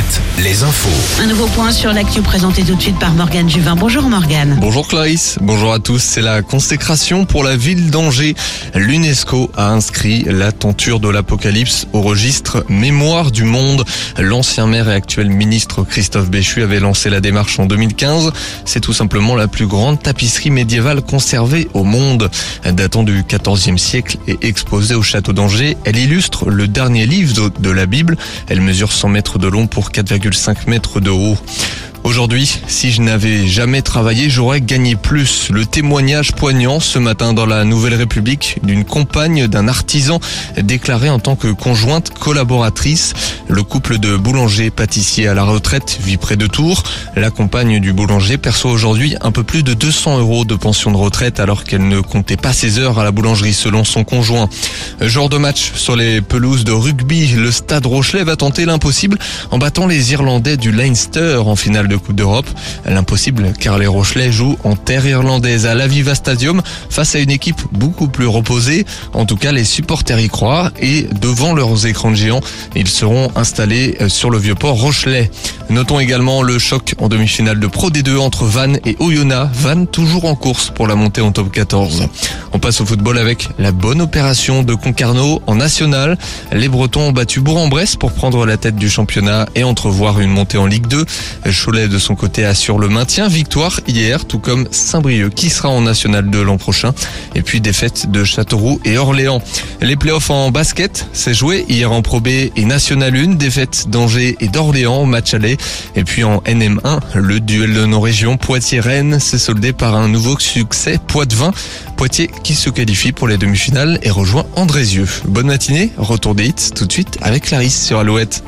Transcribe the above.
Alouette, les infos. Un nouveau point sur l'actu présenté tout de suite par Morgane Juvin. Bonjour Morgane. Bonjour Clarisse, bonjour à tous. C'est la consécration pour la ville d'Angers. L'UNESCO a inscrit la tenture de l'Apocalypse au registre Mémoire du monde. L'ancien maire et actuel ministre Christophe Béchu avait lancé la démarche en 2015. C'est tout simplement la plus grande tapisserie médiévale conservée au monde. Datant du XIVe siècle et exposée au château d'Angers, elle illustre le dernier livre de la Bible. Elle mesure 100 mètres de long pour 4,5 mètres de haut. Aujourd'hui, si je n'avais jamais travaillé, j'aurais gagné plus. Le témoignage poignant ce matin dans la Nouvelle République d'une compagne d'un artisan déclaré en tant que conjointe collaboratrice. Le couple de boulanger-pâtissier à la retraite vit près de Tours. La compagne du boulanger perçoit aujourd'hui un peu plus de 200 euros de pension de retraite alors qu'elle ne comptait pas ses heures à la boulangerie selon son conjoint. Jour de match sur les pelouses de rugby, le stade Rochelet va tenter l'impossible en battant les Irlandais du Leinster en finale de Coupe d'Europe. L'impossible car les Rochelais jouent en terre irlandaise à l'Aviva Stadium face à une équipe beaucoup plus reposée. En tout cas, les supporters y croient et devant leurs écrans géants, ils seront installés sur le vieux port Rochelet. Notons également le choc en demi-finale de Pro D2 entre Vannes et Oyonnax. Vannes toujours en course pour la montée en top 14. On passe au football avec la bonne opération de Concarneau en national. Les Bretons ont battu Bourg-en-Bresse pour prendre la tête du championnat et entrevoir une montée en Ligue 2. Cholet de son côté assure le maintien. Victoire hier, tout comme Saint-Brieuc qui sera en national 2 l'an prochain. Et puis défaite de Châteauroux et Orléans. Les playoffs en basket, c'est joué hier en Pro B et National 1. Défaite d'Angers et d'Orléans au match aller. Et puis en NM1, le duel de nos régions Poitiers-Rennes s'est soldé par un nouveau succès Poitvin. Poitiers qui se qualifie pour les demi-finales et rejoint Andrézieux. Bonne matinée, retour des hits tout de suite avec Clarisse sur Alouette.